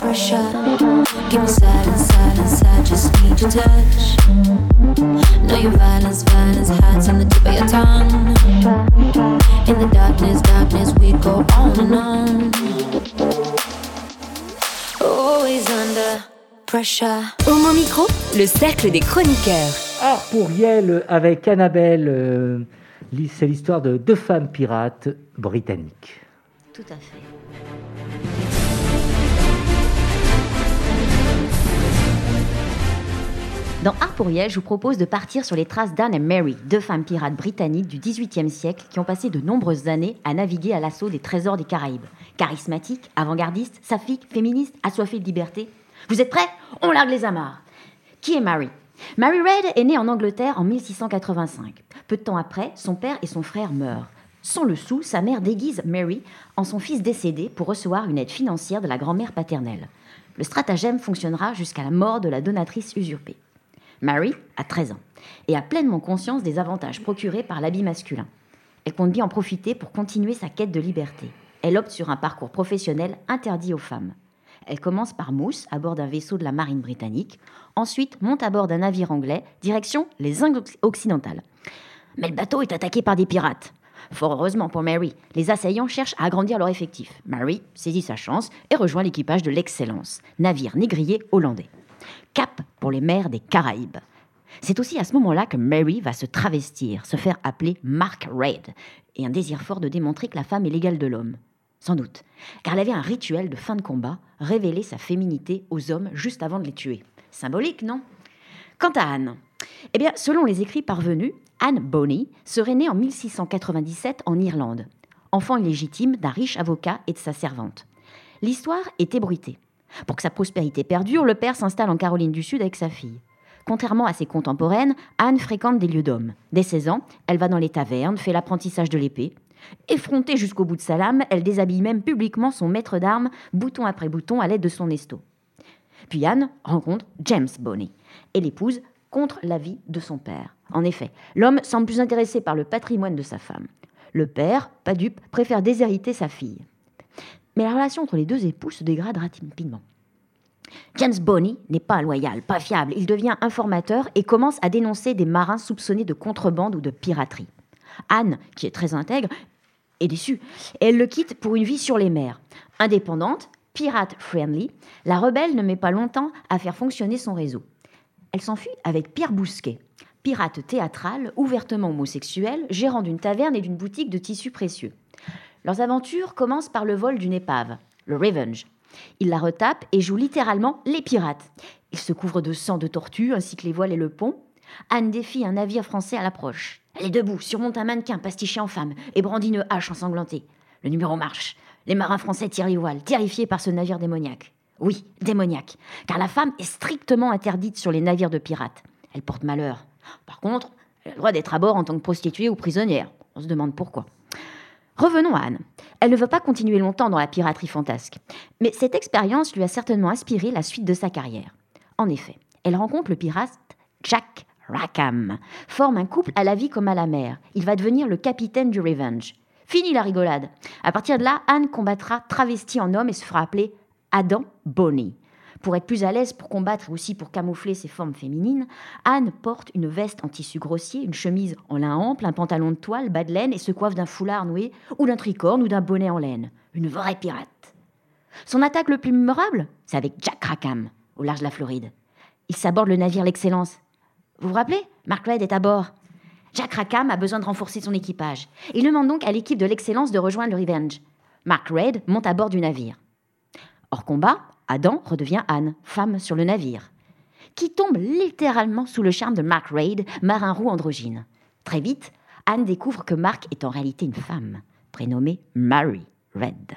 pressure. Give me silence, silence, I just need your touch. Know your violence, violence hides on the tip of your tongue. In the darkness, darkness, we go on and on. Always under pressure. Au mon micro, le cercle des chroniqueurs. Art pour Yel avec Annabelle. Euh, c'est l'histoire de deux femmes pirates britanniques. Tout à fait. Dans Art je vous propose de partir sur les traces d'Anne et Mary, deux femmes pirates britanniques du XVIIIe siècle qui ont passé de nombreuses années à naviguer à l'assaut des trésors des Caraïbes. Charismatiques, avant-gardistes, saphiques, féministes, assoiffées de liberté. Vous êtes prêts? On largue les amarres. Qui est Mary? Mary Read est née en Angleterre en 1685. Peu de temps après, son père et son frère meurent. Sans le sou, sa mère déguise Mary en son fils décédé pour recevoir une aide financière de la grand-mère paternelle. Le stratagème fonctionnera jusqu'à la mort de la donatrice usurpée. Mary a 13 ans et a pleinement conscience des avantages procurés par l'habit masculin. Elle compte bien en profiter pour continuer sa quête de liberté. Elle opte sur un parcours professionnel interdit aux femmes. Elle commence par Mousse à bord d'un vaisseau de la marine britannique, ensuite monte à bord d'un navire anglais, direction les Indes occidentales. Mais le bateau est attaqué par des pirates. Fort heureusement pour Mary, les assaillants cherchent à agrandir leur effectif. Mary saisit sa chance et rejoint l'équipage de l'Excellence, navire négrier hollandais. Cap pour les mers des Caraïbes. C'est aussi à ce moment-là que Mary va se travestir, se faire appeler Mark Reid, et un désir fort de démontrer que la femme est l'égale de l'homme. Sans doute, car elle avait un rituel de fin de combat, révéler sa féminité aux hommes juste avant de les tuer. Symbolique, non? Quant à Anne, eh bien, selon les écrits parvenus, Anne Bonny serait née en 1697 en Irlande, enfant illégitime d'un riche avocat et de sa servante. L'histoire est ébruitée. Pour que sa prospérité perdure, le père s'installe en Caroline du Sud avec sa fille. Contrairement à ses contemporaines, Anne fréquente des lieux d'hommes. Dès 16 ans, elle va dans les tavernes, fait l'apprentissage de l'épée. Effrontée jusqu'au bout de sa lame, elle déshabille même publiquement son maître d'armes, bouton après bouton, à l'aide de son esto. Puis Anne rencontre James Bonny et l'épouse contre l'avis de son père. En effet, l'homme semble plus intéressé par le patrimoine de sa femme. Le père, pas dupe, préfère déshériter sa fille. Mais la relation entre les deux époux se dégrade rapidement. James Bonny n'est pas loyal, pas fiable. Il devient informateur et commence à dénoncer des marins soupçonnés de contrebande ou de piraterie. Anne, qui est très intègre, est déçue. Elle le quitte pour une vie sur les mers. Indépendante, pirate friendly, la rebelle ne met pas longtemps à faire fonctionner son réseau. Elle s'enfuit avec Pierre Bousquet, pirate théâtral, ouvertement homosexuel, gérant d'une taverne et d'une boutique de tissus précieux. Leurs aventures commencent par le vol d'une épave, le Revenge. Il la retape et joue littéralement les pirates. Il se couvre de sang de tortue ainsi que les voiles et le pont. Anne défie un navire français à l'approche. Elle est debout, surmonte un mannequin pastiché en femme et brandit une hache ensanglantée. Le numéro marche. Les marins français tirent les voiles, terrifiés par ce navire démoniaque. Oui, démoniaque, car la femme est strictement interdite sur les navires de pirates. Elle porte malheur. Par contre, elle a le droit d'être à bord en tant que prostituée ou prisonnière. On se demande pourquoi. Revenons à Anne. Elle ne veut pas continuer longtemps dans la piraterie fantasque, mais cette expérience lui a certainement inspiré la suite de sa carrière. En effet, elle rencontre le pirate Jack Rackham, forme un couple à la vie comme à la mer. Il va devenir le capitaine du Revenge. Fini la rigolade. À partir de là, Anne combattra travestie en homme et se fera appeler Adam Bonny. Pour être plus à l'aise pour combattre et aussi pour camoufler ses formes féminines, Anne porte une veste en tissu grossier, une chemise en lin ample, un pantalon de toile, bas de laine et se coiffe d'un foulard noué ou d'un tricorne ou d'un bonnet en laine. Une vraie pirate. Son attaque le plus mémorable, c'est avec Jack Rackham, au large de la Floride. Il s'aborde le navire L'Excellence. Vous vous rappelez? Mark Reid est à bord. Jack Rackham a besoin de renforcer son équipage. Il demande donc à l'équipe de l'Excellence de rejoindre le Revenge. Mark Reid monte à bord du navire. Hors combat, Adam redevient Anne, femme sur le navire, qui tombe littéralement sous le charme de Mark Reid, marin roux androgyne. Très vite, Anne découvre que Mark est en réalité une femme, prénommée Mary Reid.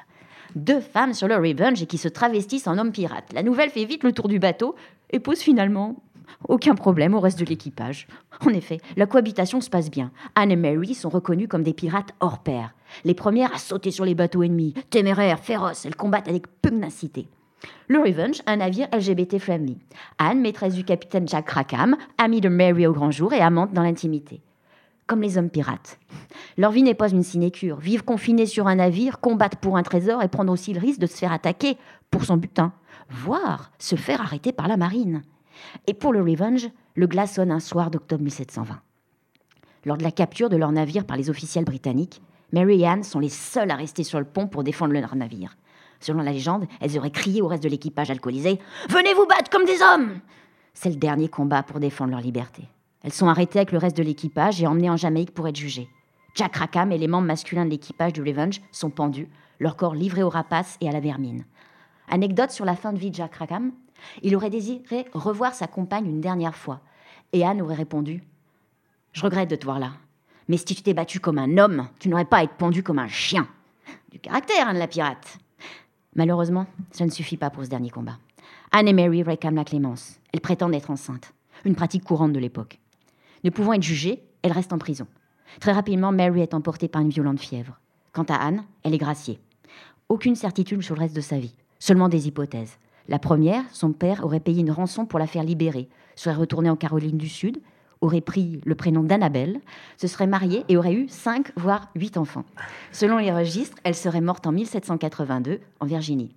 Deux femmes sur le Revenge et qui se travestissent en hommes pirates. La nouvelle fait vite le tour du bateau et pose finalement aucun problème au reste de l'équipage. En effet, la cohabitation se passe bien. Anne et Mary sont reconnues comme des pirates hors pair. Les premières à sauter sur les bateaux ennemis, téméraires, féroces, elles combattent avec pugnacité. Le Revenge, un navire LGBT friendly. Anne, maîtresse du capitaine Jack Rackham, amie de Mary au grand jour et amante dans l'intimité. Comme les hommes pirates. Leur vie n'est pas une sinécure. Vivre confinés sur un navire, combattre pour un trésor et prendre aussi le risque de se faire attaquer pour son butin, voire se faire arrêter par la marine. Et pour le Revenge, le glas sonne un soir d'octobre 1720. Lors de la capture de leur navire par les officiels britanniques, Mary et Anne sont les seules à rester sur le pont pour défendre leur navire. Selon la légende, elles auraient crié au reste de l'équipage alcoolisé Venez vous battre comme des hommes C'est le dernier combat pour défendre leur liberté. Elles sont arrêtées avec le reste de l'équipage et emmenées en Jamaïque pour être jugées. Jack Rackham et les membres masculins de l'équipage du Revenge sont pendus, leur corps livré aux rapaces et à la vermine. Anecdote sur la fin de vie de Jack Rackham il aurait désiré revoir sa compagne une dernière fois. Et Anne aurait répondu Je regrette de te voir là. Mais si tu t'es battu comme un homme, tu n'aurais pas à être pendu comme un chien. Du caractère, Anne la pirate. Malheureusement, ça ne suffit pas pour ce dernier combat. Anne et Mary réclament la clémence. Elles prétendent être enceintes, une pratique courante de l'époque. Ne pouvant être jugées, elles restent en prison. Très rapidement, Mary est emportée par une violente fièvre. Quant à Anne, elle est graciée. Aucune certitude sur le reste de sa vie, seulement des hypothèses. La première, son père aurait payé une rançon pour la faire libérer, serait retourné en Caroline du Sud, aurait pris le prénom d'Annabelle, se serait mariée et aurait eu cinq voire huit enfants. Selon les registres, elle serait morte en 1782 en Virginie.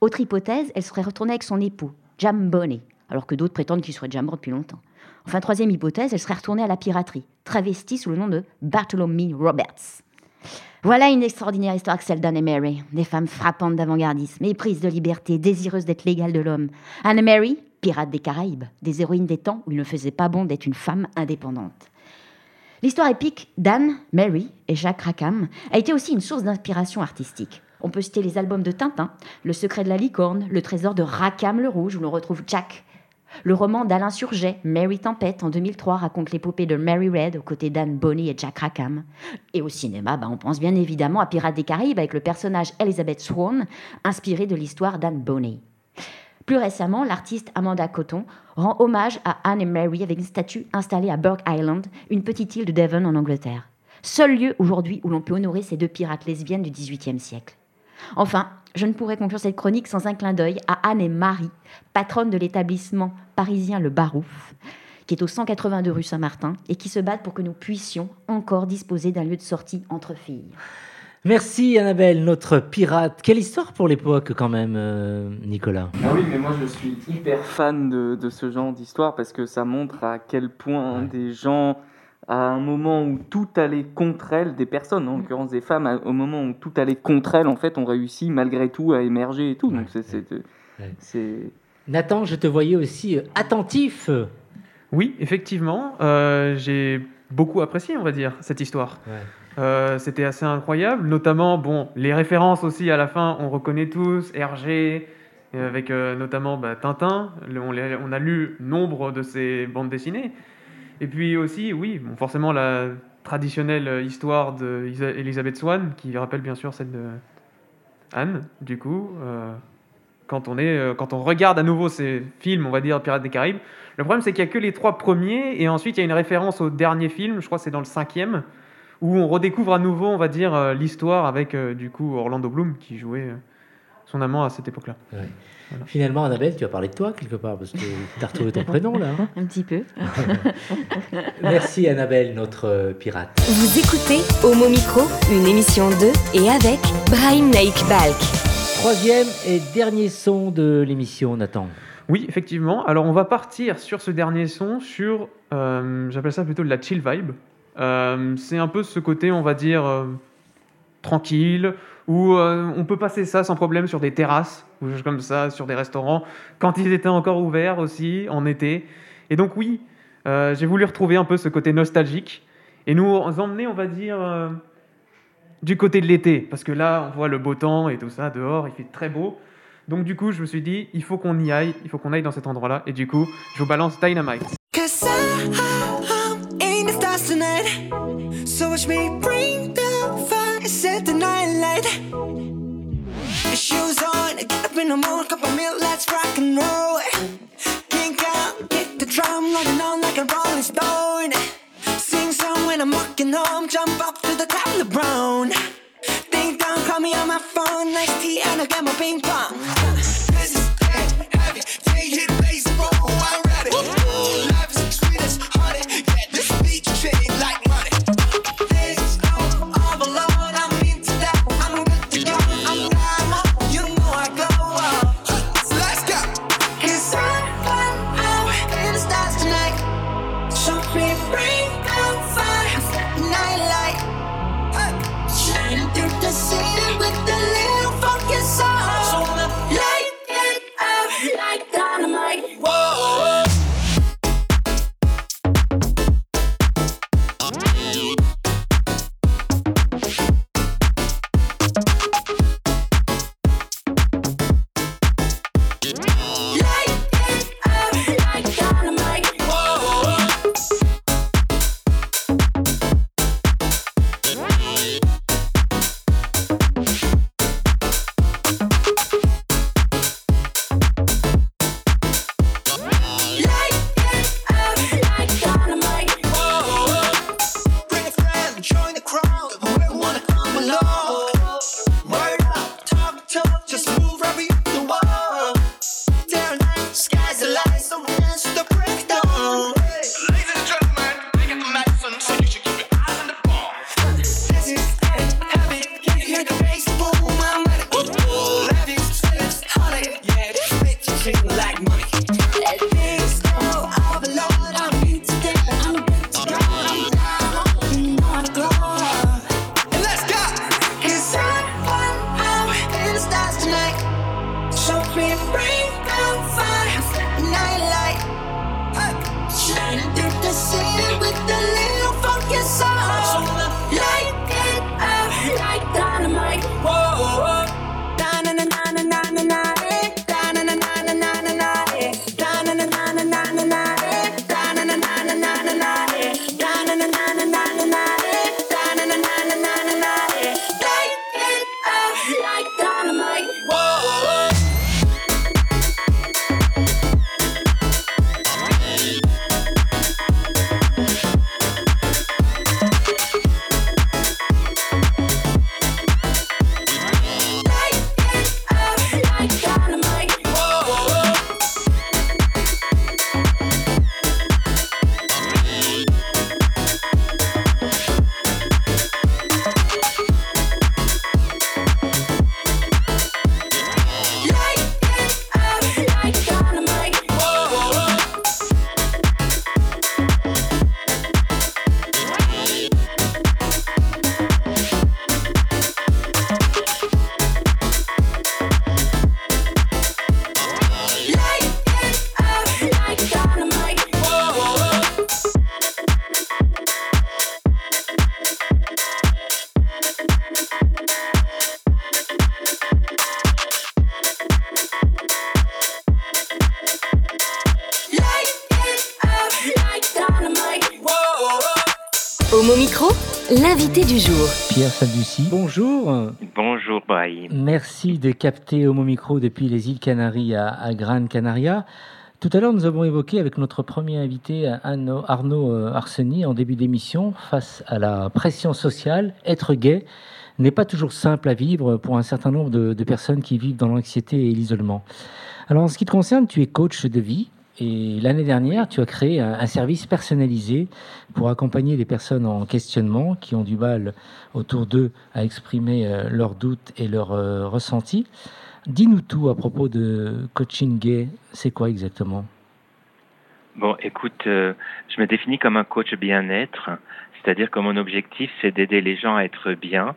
Autre hypothèse, elle serait retournée avec son époux, Jam Bonney, alors que d'autres prétendent qu'il serait déjà mort depuis longtemps. Enfin, troisième hypothèse, elle serait retournée à la piraterie, travestie sous le nom de Bartholomew Roberts. Voilà une extraordinaire histoire que celle d'Anne Mary, des femmes frappantes d'avant-gardisme, éprises de liberté, désireuses d'être l'égale de l'homme. Anne Mary, pirates des Caraïbes, des héroïnes des temps où il ne faisait pas bon d'être une femme indépendante. L'histoire épique d'Anne, Mary et Jacques Rackham a été aussi une source d'inspiration artistique. On peut citer les albums de Tintin, Le secret de la licorne, Le trésor de Rackham le Rouge, où l'on retrouve Jack le roman d'Alain Surget, Mary Tempête, en 2003, raconte l'épopée de Mary Red aux côtés d'Anne Bonny et Jack Rackham. Et au cinéma, bah, on pense bien évidemment à Pirates des Caraïbes avec le personnage Elizabeth Swan, inspiré de l'histoire d'Anne Bonny. Plus récemment, l'artiste Amanda Cotton rend hommage à Anne et Mary avec une statue installée à Burke Island, une petite île de Devon en Angleterre. Seul lieu aujourd'hui où l'on peut honorer ces deux pirates lesbiennes du XVIIIe siècle. Enfin, je ne pourrais conclure cette chronique sans un clin d'œil à Anne et Marie, patronne de l'établissement parisien Le Barouf, qui est au 182 rue Saint-Martin et qui se battent pour que nous puissions encore disposer d'un lieu de sortie entre filles. Merci Annabelle, notre pirate. Quelle histoire pour l'époque quand même, euh, Nicolas? Ah oui, mais moi je suis hyper fan de, ce genre d'histoire parce que ça montre à quel point des gens à un moment où tout allait contre elles, des personnes, en l'occurrence des femmes, au moment où tout allait contre elles, en fait, ont réussi malgré tout à émerger et tout. Donc c'est. Nathan, je te voyais aussi euh, attentif. Oui, effectivement, euh, j'ai beaucoup apprécié, on va dire, cette histoire. Euh, c'était assez incroyable, notamment, bon, les références aussi à la fin, on reconnaît tous, Hergé, avec notamment bah, Tintin, on, a lu nombre de ces bandes dessinées, et puis aussi, oui, forcément la traditionnelle histoire d'Elisabeth Swan, qui rappelle bien sûr celle de Anne, du coup. Euh, quand on, est, euh, quand on regarde à nouveau ces films, on va dire Pirates des Caraïbes, le problème c'est qu'il n'y a que les trois premiers, et ensuite il y a une référence au dernier film, je crois que c'est dans le cinquième, où on redécouvre à nouveau, on va dire, euh, l'histoire avec du coup Orlando Bloom qui jouait son amant à cette époque-là. Finalement, Annabelle, tu as parlé de toi quelque part, parce que tu as retrouvé ton prénom là. Hein. Un petit peu. Merci Annabelle, notre euh, pirate. Vous écoutez Homo Micro, une émission de et avec Brahim Naik Balk. Troisième et dernier son de l'émission, Nathan. Oui, effectivement. Alors on va partir sur ce dernier son, sur, euh, j'appelle ça plutôt de la chill vibe. Euh, c'est un peu ce côté, on va dire, tranquille, où euh, on peut passer ça sans problème sur des terrasses, ou comme ça, sur des restaurants, quand ils étaient encore ouverts aussi, en été. Et donc oui, euh, j'ai voulu retrouver un peu ce côté nostalgique, et nous emmener, on va dire, euh, du côté de l'été, parce que là, on voit le beau temps et tout ça, dehors, il fait très beau. Donc du coup, je me suis dit, il faut qu'on y aille, il faut qu'on aille dans cet endroit-là, et du coup, je vous balance Dynamite. Set the night light. Shoes on, get up in the morning, cup of milk, let's rock and roll. Kink out, get the drum, running on like a rolling stone. Sing song when I'm walking home, jump up to the top of the brown. Ding dong, call me on my phone, nice tea, and I get my ping pong. This is Bonjour. Bonjour Brahim. Merci de capter Homo Micro depuis les îles Canaries à, à Gran Canaria. Tout à l'heure, nous avons évoqué avec notre premier invité, Arnaud, euh, Arseny, en début d'émission, face à la pression sociale, être gay n'est pas toujours simple à vivre pour un certain nombre de, de personnes qui vivent dans l'anxiété et l'isolement. Alors, en ce qui te concerne, tu es coach de vie. Et l'année dernière, tu as créé un, service personnalisé pour accompagner les personnes en questionnement qui ont du mal autour d'eux à exprimer euh, leurs doutes et leurs euh, ressentis. Dis-nous tout à propos de coaching gay. C'est quoi exactement? Bon, écoute, euh, je me définis comme un coach bien-être, c'est-à-dire que mon objectif, c'est d'aider les gens à être bien.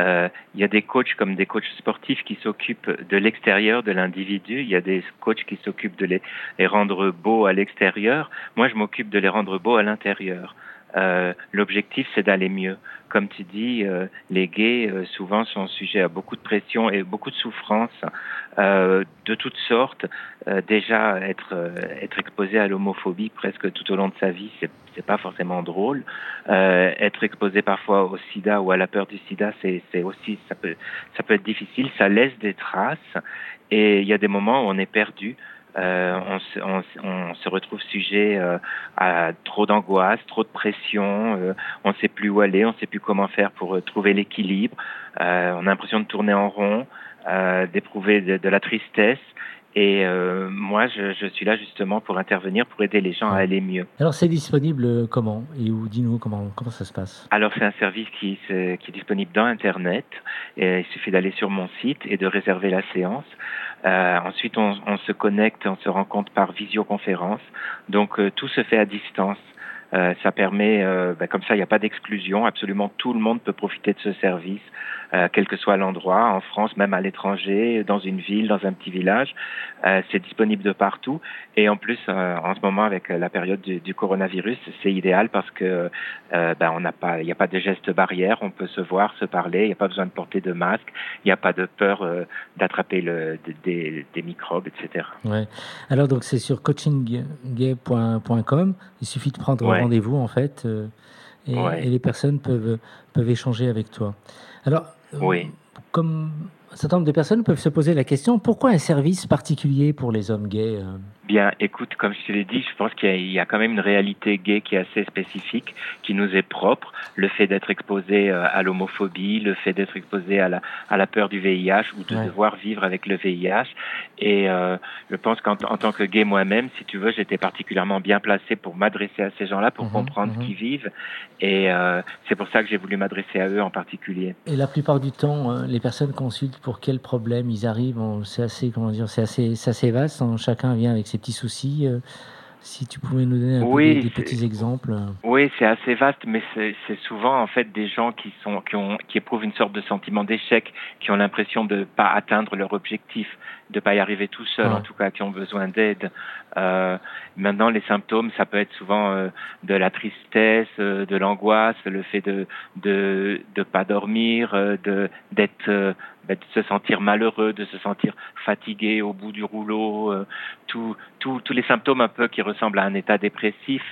Euh, il y a des coachs comme des coachs sportifs qui s'occupent de l'extérieur de l'individu. Il y a des coachs qui s'occupent de les, rendre beaux à l'extérieur. Moi, je m'occupe de les rendre beaux à l'intérieur. Euh, L'objectif, c'est d'aller mieux. Comme tu dis, euh, les gays souvent sont sujets à beaucoup de pression et beaucoup de souffrance de toutes sortes. déjà, être être exposé à l'homophobie presque tout au long de sa vie, c'est pas forcément drôle. être exposé parfois au SIDA ou à la peur du SIDA, c'est aussi ça peut ça peut être difficile. Ça laisse des traces et il y a des moments où on est perdu. Euh, on, se, retrouve sujet euh, à trop d'angoisse, trop de pression, euh, on ne sait plus où aller, on ne sait plus comment faire pour trouver l'équilibre, on a l'impression de tourner en rond, d'éprouver de, la tristesse. Et moi, je, je, suis là justement pour intervenir, pour aider les gens à aller mieux. Alors, c'est disponible comment? Et où Dis-nous comment, comment ça se passe? Alors, c'est un service qui, qui est disponible dans Internet. Et il suffit d'aller sur mon site et de réserver la séance. Euh, ensuite, on, on, se connecte, on se rencontre par visioconférence. Donc, euh, tout se fait à distance. Euh, ça permet, euh, ben, comme ça, il n'y a pas d'exclusion. Absolument tout le monde peut profiter de ce service, euh, quel que soit l'endroit, en France, même à l'étranger, dans une ville, dans un petit village. Euh, c'est disponible de partout. Et en plus, euh, en ce moment, avec la période du, du coronavirus, c'est idéal parce que ben, on n'a pas, il n'y a pas de gestes barrières. On peut se voir, se parler. Il n'y a pas besoin de porter de masque. Il n'y a pas de peur d'attraper le, des, des, microbes, etc. Ouais. Alors donc c'est sur coachinggay.com. Il suffit de prendre ouais. rendez-vous en fait, euh, et, ouais. et, les personnes peuvent, peuvent échanger avec toi. Alors, oui. euh, comme un certain nombre de personnes peuvent se poser la question, pourquoi un service particulier pour les hommes gays euh Bien, écoute, comme je te l'ai dit, je pense qu'il y, a quand même une réalité gay qui est assez spécifique, qui nous est propre. Le fait d'être exposé à l'homophobie, le fait d'être exposé à la, à la peur du VIH ou de ouais. devoir vivre avec le VIH. Et euh, je pense qu'en en tant que gay moi-même, si tu veux, j'étais particulièrement bien placé pour m'adresser à ces gens-là, pour mmh, comprendre mmh. ce qu'ils vivent. Et euh, c'est pour ça que j'ai voulu m'adresser à eux en particulier. Et la plupart du temps, euh, les personnes consultent pour quels problèmes ils arrivent. C'est assez, comment dire, c'est assez, assez vaste. Hein. Chacun vient avec ses petits soucis. Euh, si tu pouvais nous donner un oui, peu des, des petits exemples. Oui, c'est assez vaste, mais c'est souvent en fait des gens qui sont qui ont qui éprouvent une sorte de sentiment d'échec, qui ont l'impression de pas atteindre leur objectif, de pas y arriver tout seul, ouais. en tout cas, qui ont besoin d'aide. Euh, maintenant, les symptômes, ça peut être souvent euh, de la tristesse, euh, de l'angoisse, le fait de de de pas dormir, euh, de d'être euh, de se sentir malheureux, de se sentir fatigué au bout du rouleau, euh, tous tous les symptômes un peu qui ressemblent à un état dépressif,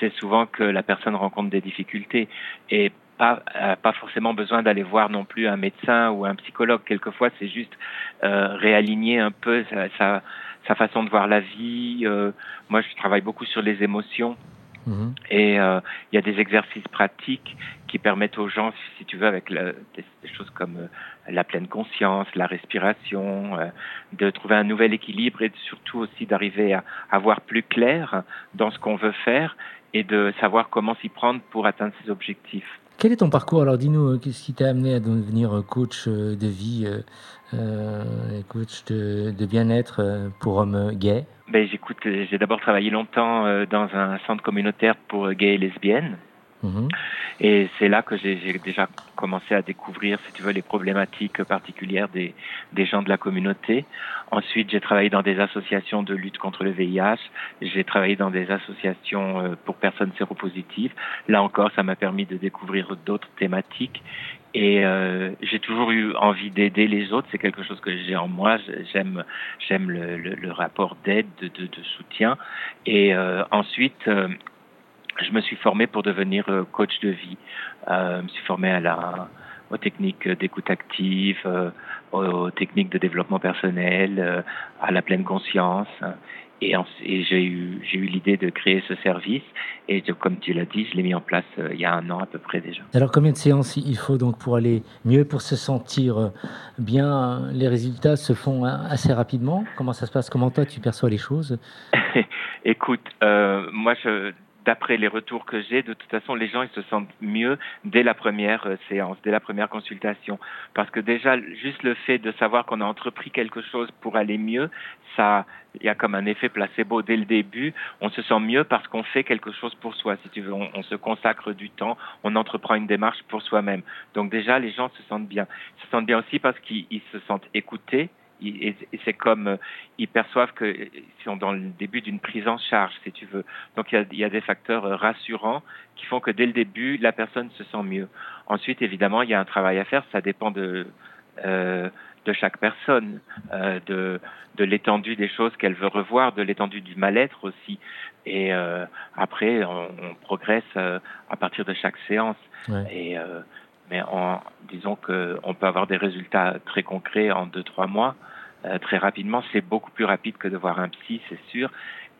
c'est souvent que la personne rencontre des difficultés et pas, euh, pas forcément besoin d'aller voir non plus un médecin ou un psychologue. Quelquefois, c'est juste euh, réaligner un peu sa, sa, sa, façon de voir la vie. Euh, moi, je travaille beaucoup sur les émotions. Mmh. Et il euh, y a des exercices pratiques qui permettent aux gens, si tu veux, avec la, des, des, choses comme euh, la pleine conscience, la respiration, euh, de trouver un nouvel équilibre et surtout aussi d'arriver à, à voir plus clair dans ce qu'on veut faire et de savoir comment s'y prendre pour atteindre ses objectifs. Quel est ton parcours? Alors dis-nous, qu'est-ce qui t'a amené à devenir coach de vie, euh, coach de, de bien-être pour hommes gays? Ben, j'ai d'abord travaillé longtemps euh, dans un centre communautaire pour gays et lesbiennes. Mmh. Et c'est là que j'ai déjà commencé à découvrir, si tu veux, les problématiques particulières des, gens de la communauté. Ensuite, j'ai travaillé dans des associations de lutte contre le VIH. J'ai travaillé dans des associations euh, pour personnes séropositives. Là encore, ça m'a permis de découvrir d'autres thématiques. Et euh, j'ai toujours eu envie d'aider les autres. C'est quelque chose que j'ai en moi. J'aime, j'aime le, rapport d'aide, de, soutien. Et euh, ensuite, je me suis formé pour devenir euh, coach de vie. Euh, je me suis formé à la, aux techniques d'écoute active, euh, aux techniques de développement personnel, à la pleine conscience. Et, et j'ai eu, l'idée de créer ce service. Et comme tu l'as dit, je l'ai mis en place il y a un an à peu près déjà. Alors combien de séances il faut donc pour aller mieux, pour se sentir bien? Les résultats se font assez rapidement. Comment ça se passe? Comment toi tu perçois les choses? Écoute, moi je d'après les retours que j'ai, de toute façon, les gens ils se sentent mieux dès la première euh, séance, dès la première consultation, parce que déjà juste le fait de savoir qu'on a entrepris quelque chose pour aller mieux, ça, il y a comme un effet placebo dès le début. On se sent mieux parce qu'on fait quelque chose pour soi, si tu veux. On, se consacre du temps, on entreprend une démarche pour soi-même. Donc déjà, les gens se sentent bien. Ils se sentent bien aussi parce qu'ils se sentent écoutés et, c'est comme euh, ils perçoivent qu'ils sont dans le début d'une prise en charge, si tu veux. Donc il y, a, des facteurs euh, rassurants qui font que dès le début, la personne se sent mieux. Ensuite, évidemment, il y a un travail à faire. Ça dépend de euh, de chaque personne, de, de l'étendue des choses qu'elle veut revoir, de l'étendue du mal-être aussi. Et après, on, progresse à partir de chaque séance. Et mais en, disons qu'on peut avoir des résultats très concrets en deux trois mois, euh, très rapidement. C'est beaucoup plus rapide que de voir un psy, c'est sûr.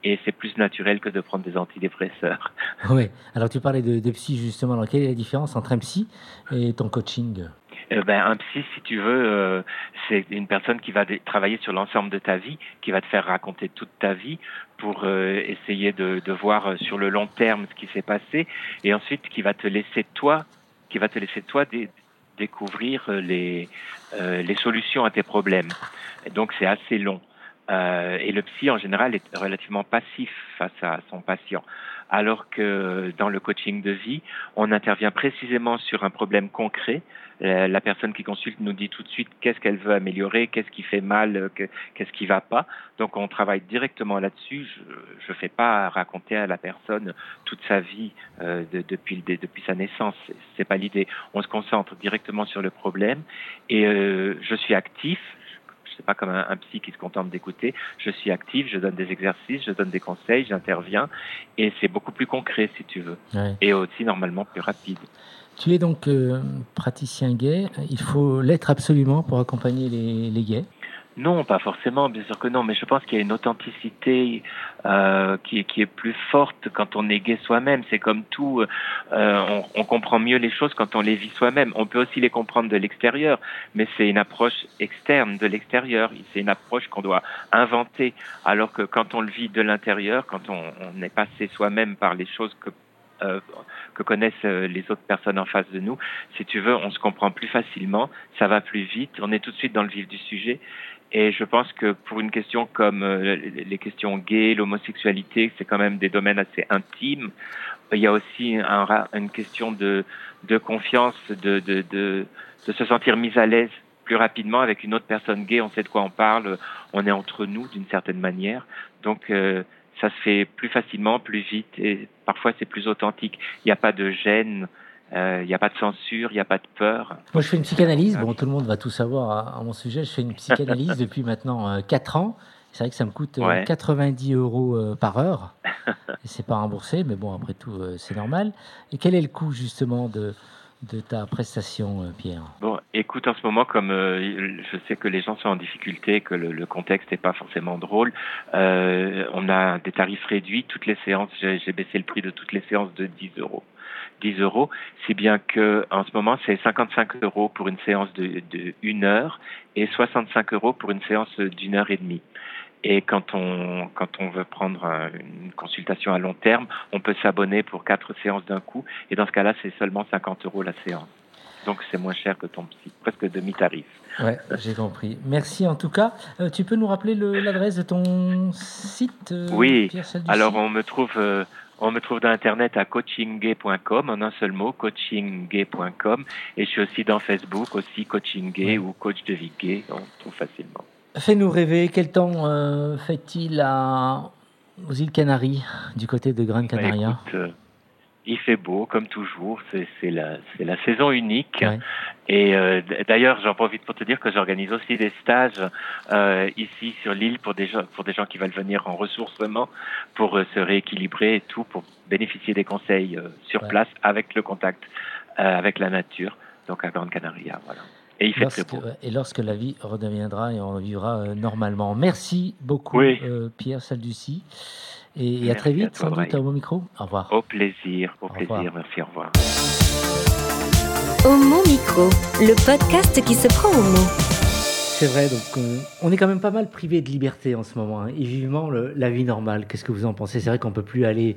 Et c'est plus naturel que de prendre des antidépresseurs. Oui. Alors tu parlais de, psy justement. Alors quelle est la différence entre un psy et ton coaching? Euh, ben, un psy, si tu veux, euh, c'est une personne qui va travailler sur l'ensemble de ta vie, qui va te faire raconter toute ta vie pour essayer de, de, voir sur le long terme ce qui s'est passé, et ensuite qui va te laisser toi qui va te laisser toi découvrir euh, les, euh, les solutions à tes problèmes. Et donc c'est assez long. Euh, et le psy en général est relativement passif face à son patient alors que dans le coaching de vie, on intervient précisément sur un problème concret. La personne qui consulte nous dit tout de suite qu'est-ce qu'elle veut améliorer, qu'est-ce qui fait mal, qu'est-ce qui va pas. Donc on travaille directement là-dessus. Je ne fais pas raconter à la personne toute sa vie euh, depuis, depuis sa naissance. C'est pas l'idée. On se concentre directement sur le problème et euh, je suis actif c'est pas comme un, psy qui se contente d'écouter. Je suis actif, je donne des exercices, je donne des conseils, j'interviens, et c'est beaucoup plus concret si tu veux, et aussi normalement plus rapide. Tu es donc euh, praticien gay. Il faut l'être absolument pour accompagner les, les gays. Non, pas forcément, bien sûr que non, mais je pense qu'il y a une authenticité euh, qui, qui, est plus forte quand on est gay soi-même. C'est comme tout, euh, on, comprend mieux les choses quand on les vit soi-même. On peut aussi les comprendre de l'extérieur, mais c'est une approche externe de l'extérieur. C'est une approche qu'on doit inventer, alors que quand on le vit de l'intérieur, quand on, est passé soi-même par les choses que euh, que connaissent les autres personnes en face de nous. Si tu veux, on se comprend plus facilement, ça va plus vite, on est tout de suite dans le vif du sujet. Et je pense que pour une question comme euh, les questions gays, l'homosexualité, c'est quand même des domaines assez intimes. Il y a aussi un, une question de, confiance, de, se sentir mise à l'aise plus rapidement avec une autre personne gay. On sait de quoi on parle, on est entre nous d'une certaine manière. Donc ça se fait plus facilement, plus vite et parfois c'est plus authentique. Il n'y a pas de gêne, euh, il n'y a pas de censure, il n'y a pas de peur. Moi je fais une psychanalyse, bon tout le monde va tout savoir à, mon sujet, je fais une psychanalyse depuis maintenant euh, 4 ans. C'est vrai que ça me coûte 90 euh, euros euh, par heure. c'est pas remboursé, mais bon, après tout, c'est normal. Et quel est le coût justement de, de ta prestation, euh, Pierre? Bon, écoute, en ce moment, comme euh, je sais que les gens sont en difficulté, que le, contexte n'est pas forcément drôle, euh, on a des tarifs réduits. Toutes les séances, j'ai baissé le prix de toutes les séances de 10 euros. 10 euros, si bien que en ce moment c'est 55 euros pour une séance de, de une heure et 65 euros pour une séance d'une heure et demie. Et quand on, quand on veut prendre une consultation à long terme, on peut s'abonner pour quatre séances d'un coup. Et dans ce cas-là, c'est seulement 50 euros la séance. Donc c'est moins cher que ton psy, presque demi-tarif. Ouais, j'ai compris. Merci en tout cas. Euh, tu peux nous rappeler l'adresse de ton site euh, Oui. Alors on me trouve. Euh, on me trouve dans Internet à coachinggay.com, en un seul mot, coachinggay.com. Et je suis aussi dans Facebook, aussi Coaching Gay ou Coach de vie gay, on trouve facilement. Fais-nous rêver, quel temps euh, fait-il à... aux îles Canaries, du côté de Grande bah, Canaria? euh, Il fait beau, comme toujours. C'est la, la saison unique. Ouais. Et euh, d'ailleurs, j'en profite pour te dire que j'organise aussi des stages euh, ici sur l'île pour des gens pour des gens qui veulent venir en ressourcement pour euh, se rééquilibrer et tout, pour bénéficier des conseils euh, sur Ouais. place avec le contact avec la nature. Donc à Grande Canaria, voilà. Et il fait très beau. et lorsque la vie redeviendra et on vivra normalement. Merci beaucoup, Oui. Pierre Salducci. Et, à très à vite, toi, sans doute, à micros. Au revoir. Au plaisir, au, Au plaisir. revoir. Merci, au revoir. Au Mon Micro, le podcast qui se prend au mot. C'est vrai, donc euh, on est quand même pas mal privé de liberté en ce moment, hein, et vivement le- la vie normale. Qu'est-ce que vous en pensez? C'est vrai qu'on peut plus aller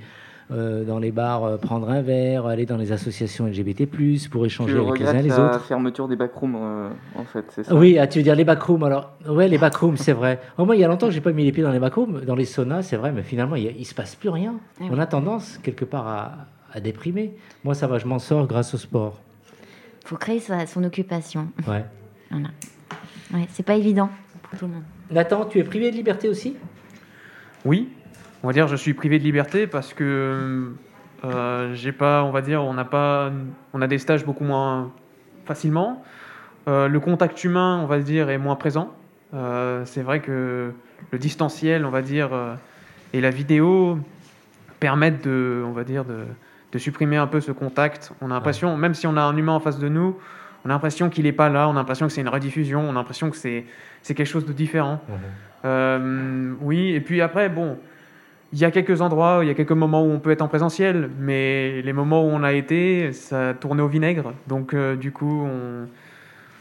euh, dans les bars euh, prendre un verre, aller dans les associations LGBT+, pour échanger Tu avec les uns les la autres. fermeture des backrooms, euh, en fait, c'est ça Oui, ah, tu veux dire les backrooms alors Ouais, les backrooms, c'est vrai. Oh, moi, il y a longtemps que j'ai pas mis les pieds dans les backrooms, dans les saunas, c'est vrai, mais finalement, il, il se passe plus rien. Ah On a tendance, quelque part, à, à déprimer. Moi, ça va, je m'en sors grâce au sport. faut créer sa- son occupation. Ouais. Ouais, c'est pas évident pour tout le monde. Nathan, tu es privé de liberté aussi? Oui, on va dire je suis privé de liberté parce que euh, j'ai pas, on va dire, on n'a pas, on a des stages beaucoup moins facilement. Euh, le contact humain, on va dire, est moins présent. Euh, c'est vrai que le distanciel, on va dire, et la vidéo permettent de, on va dire, de, de supprimer un peu ce contact. On a l'impression, même si on a un humain en face de nous, on a l'impression qu'il n'est pas là, on a l'impression que c'est une rediffusion, on a l'impression que c'est c'est quelque chose de différent. Euh, oui, et puis après, bon, il y a quelques endroits, il y a quelques moments où on peut être en présentiel, mais les moments où on a été, ça tournait au vinaigre. Donc, euh, du coup, on,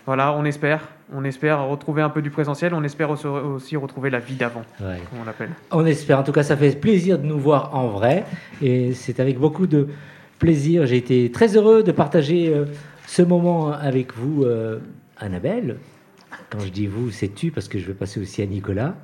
voilà, on espère. On espère retrouver un peu du présentiel, on espère aussi- retrouver la vie d'avant, Ouais. comme on l'appelle. On espère. En tout cas, ça fait plaisir de nous voir en vrai. Et c'est avec beaucoup de plaisir. J'ai été très heureux de partager euh, ce moment avec vous, euh, Annabelle. Quand je dis vous, c'est tu, parce que je vais passer aussi à Nicolas.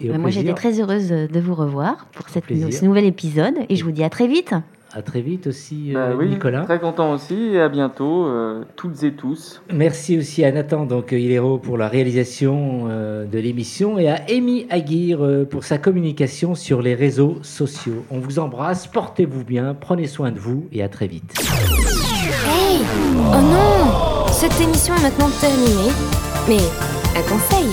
Et au Bah, moi, j'étais très heureuse de vous revoir pour cette ce nouvel épisode et je vous dis à très vite. À très vite aussi, Bah euh, oui, Nicolas. Très content aussi, et à bientôt, euh, toutes et tous. Merci aussi à Nathan donc euh, Hilero pour la réalisation euh, de l'émission et à Amy Aguirre euh, pour sa communication sur les réseaux sociaux. On vous embrasse, portez-vous bien, prenez soin de vous et à très vite. Hey Oh non Cette émission est maintenant terminée. Mais, un conseil